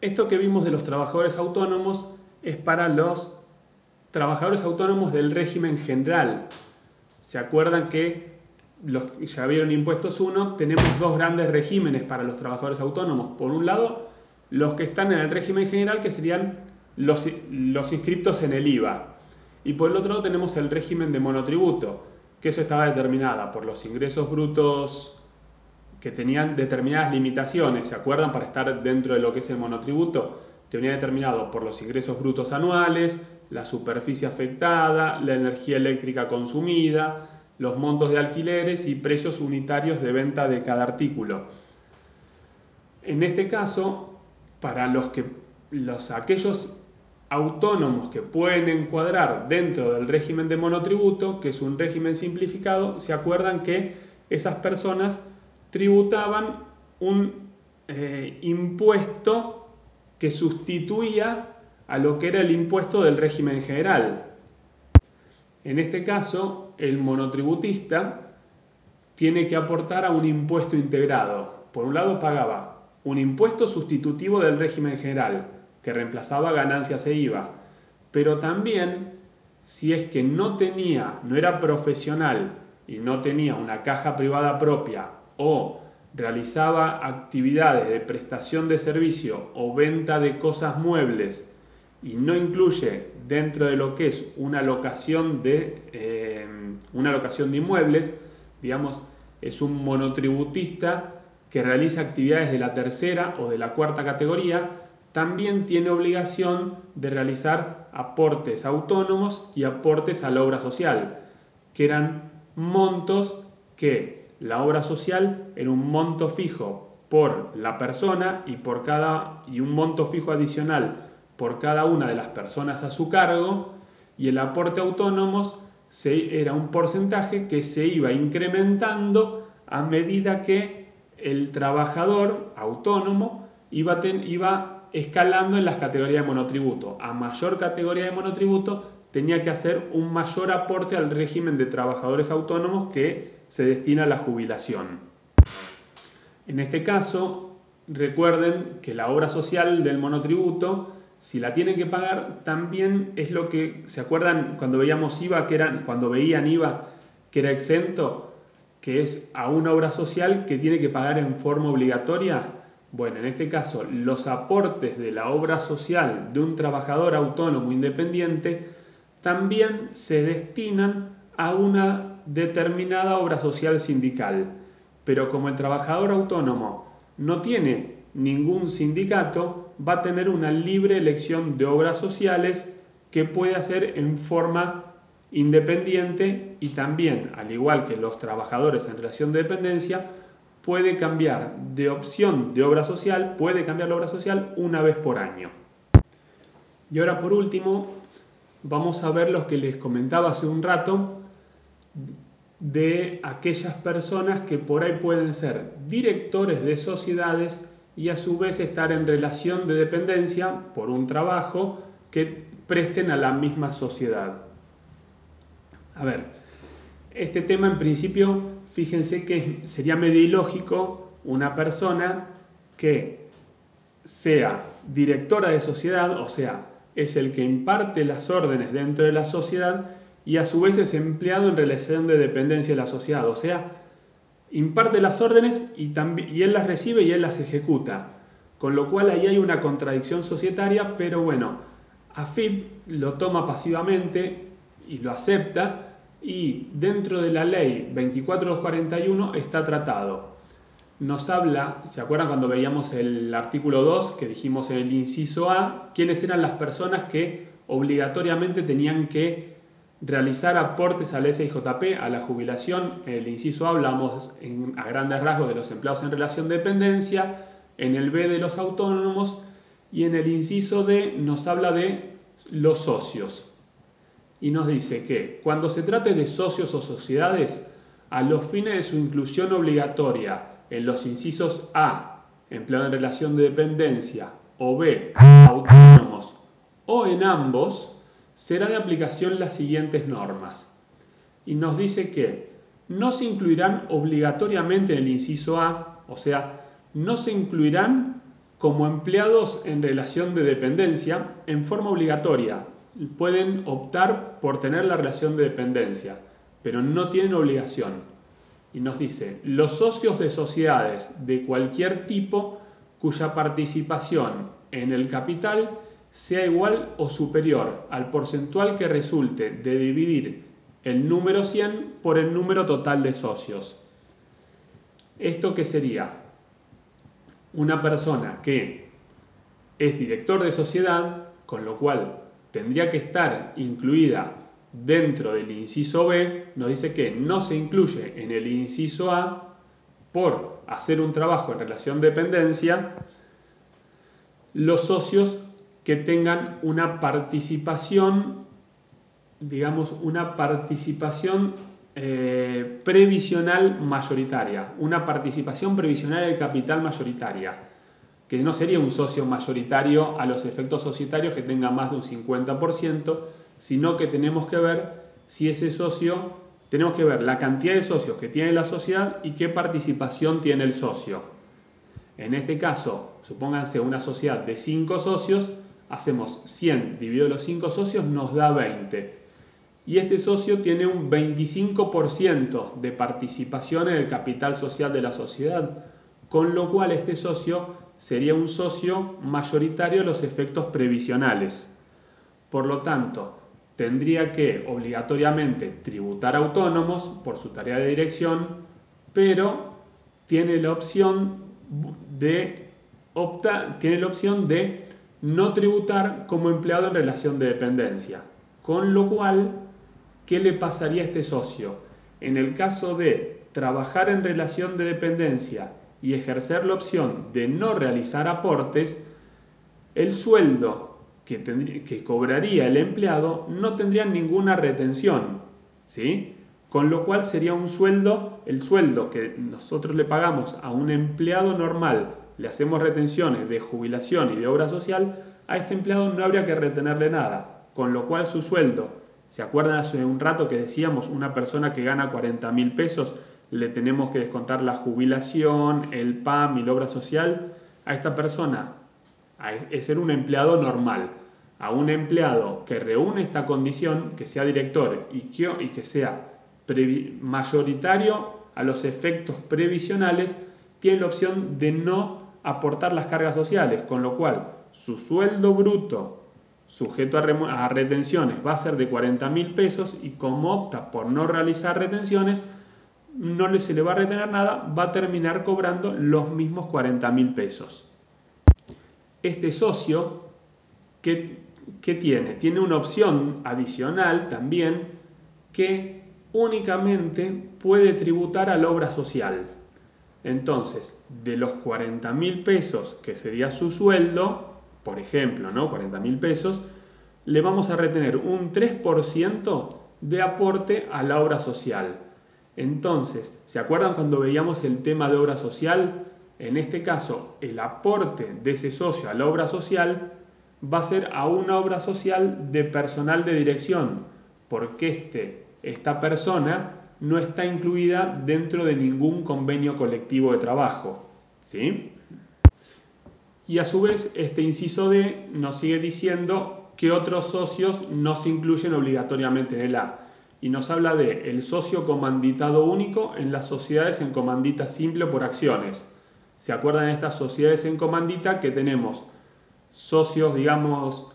Esto que vimos de los trabajadores autónomos es para los trabajadores autónomos del régimen general. ¿Se acuerdan que los, ya vieron impuestos 1? Tenemos dos grandes regímenes para los trabajadores autónomos. Por un lado, los que están en el régimen general, que serían los, los inscriptos en el IVA. Y por el otro lado tenemos el régimen de monotributo, que eso estaba determinada por los ingresos brutos que tenían determinadas limitaciones, ¿se acuerdan? Para estar dentro de lo que es el monotributo, tenía determinado por los ingresos brutos anuales, la superficie afectada, la energía eléctrica consumida, los montos de alquileres y precios unitarios de venta de cada artículo. En este caso, para los que los, aquellos autónomos que pueden encuadrar dentro del régimen de monotributo, que es un régimen simplificado, se acuerdan que esas personas tributaban un eh, impuesto que sustituía a lo que era el impuesto del régimen general. En este caso, el monotributista tiene que aportar a un impuesto integrado. Por un lado pagaba un impuesto sustitutivo del régimen general, que reemplazaba ganancias e IVA, pero también si es que no tenía, no era profesional y no tenía una caja privada propia o realizaba actividades de prestación de servicio o venta de cosas muebles y no incluye dentro de lo que es una locación de, eh, una locación de inmuebles, digamos, es un monotributista que realiza actividades de la tercera o de la cuarta categoría, también tiene obligación de realizar aportes autónomos y aportes a la obra social, que eran montos que la obra social era un monto fijo por la persona y por cada y un monto fijo adicional por cada una de las personas a su cargo y el aporte autónomos se, era un porcentaje que se iba incrementando a medida que el trabajador autónomo iba, iba escalando en las categorías de monotributo. A mayor categoría de monotributo tenía que hacer un mayor aporte al régimen de trabajadores autónomos que se destina a la jubilación. En este caso, recuerden que la obra social del monotributo si la tienen que pagar, también es lo que, ¿se acuerdan cuando veíamos IVA, que eran, cuando veían IVA que era exento, que es a una obra social que tiene que pagar en forma obligatoria? Bueno, en este caso, los aportes de la obra social de un trabajador autónomo independiente también se destinan a una determinada obra social sindical. Pero como el trabajador autónomo no tiene ningún sindicato, va a tener una libre elección de obras sociales que puede hacer en forma independiente y también, al igual que los trabajadores en relación de dependencia, puede cambiar de opción de obra social, puede cambiar la obra social una vez por año. Y ahora por último, vamos a ver lo que les comentaba hace un rato de aquellas personas que por ahí pueden ser directores de sociedades y a su vez estar en relación de dependencia por un trabajo que presten a la misma sociedad. A ver, este tema en principio, fíjense que sería medio ilógico una persona que sea directora de sociedad, o sea, es el que imparte las órdenes dentro de la sociedad y a su vez es empleado en relación de dependencia de la sociedad, o sea, imparte las órdenes y, y él las recibe y él las ejecuta. Con lo cual ahí hay una contradicción societaria, pero bueno, AFIP lo toma pasivamente y lo acepta y dentro de la ley 24241 está tratado. Nos habla, ¿se acuerdan cuando veíamos el artículo 2 que dijimos en el inciso A? ¿Quiénes eran las personas que obligatoriamente tenían que realizar aportes al SIJP, a la jubilación. En el inciso A hablamos a grandes rasgos de los empleados en relación de dependencia, en el B de los autónomos y en el inciso D nos habla de los socios. Y nos dice que cuando se trate de socios o sociedades, a los fines de su inclusión obligatoria en los incisos A, empleado en relación de dependencia, o B, autónomos, o en ambos, será de aplicación las siguientes normas. Y nos dice que no se incluirán obligatoriamente en el inciso A, o sea, no se incluirán como empleados en relación de dependencia en forma obligatoria. Pueden optar por tener la relación de dependencia, pero no tienen obligación. Y nos dice, los socios de sociedades de cualquier tipo cuya participación en el capital sea igual o superior al porcentual que resulte de dividir el número 100 por el número total de socios. ¿Esto qué sería? Una persona que es director de sociedad, con lo cual tendría que estar incluida dentro del inciso B, nos dice que no se incluye en el inciso A por hacer un trabajo en relación de dependencia los socios que tengan una participación, digamos, una participación eh, previsional mayoritaria, una participación previsional del capital mayoritaria, que no sería un socio mayoritario a los efectos societarios que tenga más de un 50%, sino que tenemos que ver si ese socio, tenemos que ver la cantidad de socios que tiene la sociedad y qué participación tiene el socio. En este caso, supónganse una sociedad de 5 socios, hacemos 100 dividido los 5 socios nos da 20. Y este socio tiene un 25% de participación en el capital social de la sociedad, con lo cual este socio sería un socio mayoritario a los efectos previsionales. Por lo tanto, tendría que obligatoriamente tributar autónomos por su tarea de dirección, pero tiene la opción de opta, tiene la opción de no tributar como empleado en relación de dependencia. Con lo cual, ¿qué le pasaría a este socio? En el caso de trabajar en relación de dependencia y ejercer la opción de no realizar aportes, el sueldo que, que cobraría el empleado no tendría ninguna retención, ¿sí? Con lo cual sería un sueldo, el sueldo que nosotros le pagamos a un empleado normal le hacemos retenciones de jubilación y de obra social, a este empleado no habría que retenerle nada, con lo cual su sueldo, ¿se acuerdan hace un rato que decíamos una persona que gana 40 mil pesos, le tenemos que descontar la jubilación, el PAM y la obra social? A esta persona es ser un empleado normal. A un empleado que reúne esta condición, que sea director y que, y que sea mayoritario a los efectos previsionales, tiene la opción de no aportar las cargas sociales, con lo cual su sueldo bruto sujeto a, retenciones va a ser de 40 mil pesos y como opta por no realizar retenciones, no se le va a retener nada, va a terminar cobrando los mismos 40 mil pesos. Este socio, ¿qué, ¿qué tiene? Tiene una opción adicional también que únicamente puede tributar a la obra social. Entonces, de los 40 mil pesos que sería su sueldo, por ejemplo, ¿no? 40 mil pesos, le vamos a retener un 3% de aporte a la obra social. Entonces, ¿se acuerdan cuando veíamos el tema de obra social? En este caso, el aporte de ese socio a la obra social va a ser a una obra social de personal de dirección, porque este, esta persona no está incluida dentro de ningún convenio colectivo de trabajo. ¿sí? Y a su vez, este inciso D nos sigue diciendo que otros socios no se incluyen obligatoriamente en el A. Y nos habla de el socio comanditado único en las sociedades en comandita simple por acciones. ¿Se acuerdan estas sociedades en comandita que tenemos socios, digamos,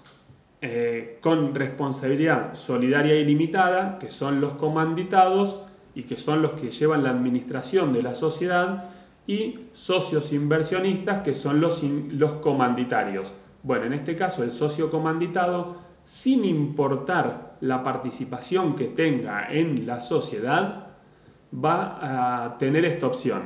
eh, con responsabilidad solidaria y limitada, que son los comanditados, y que son los que llevan la administración de la sociedad, y socios inversionistas, que son los, los comanditarios. Bueno, en este caso el socio comanditado, sin importar la participación que tenga en la sociedad, va a tener esta opción.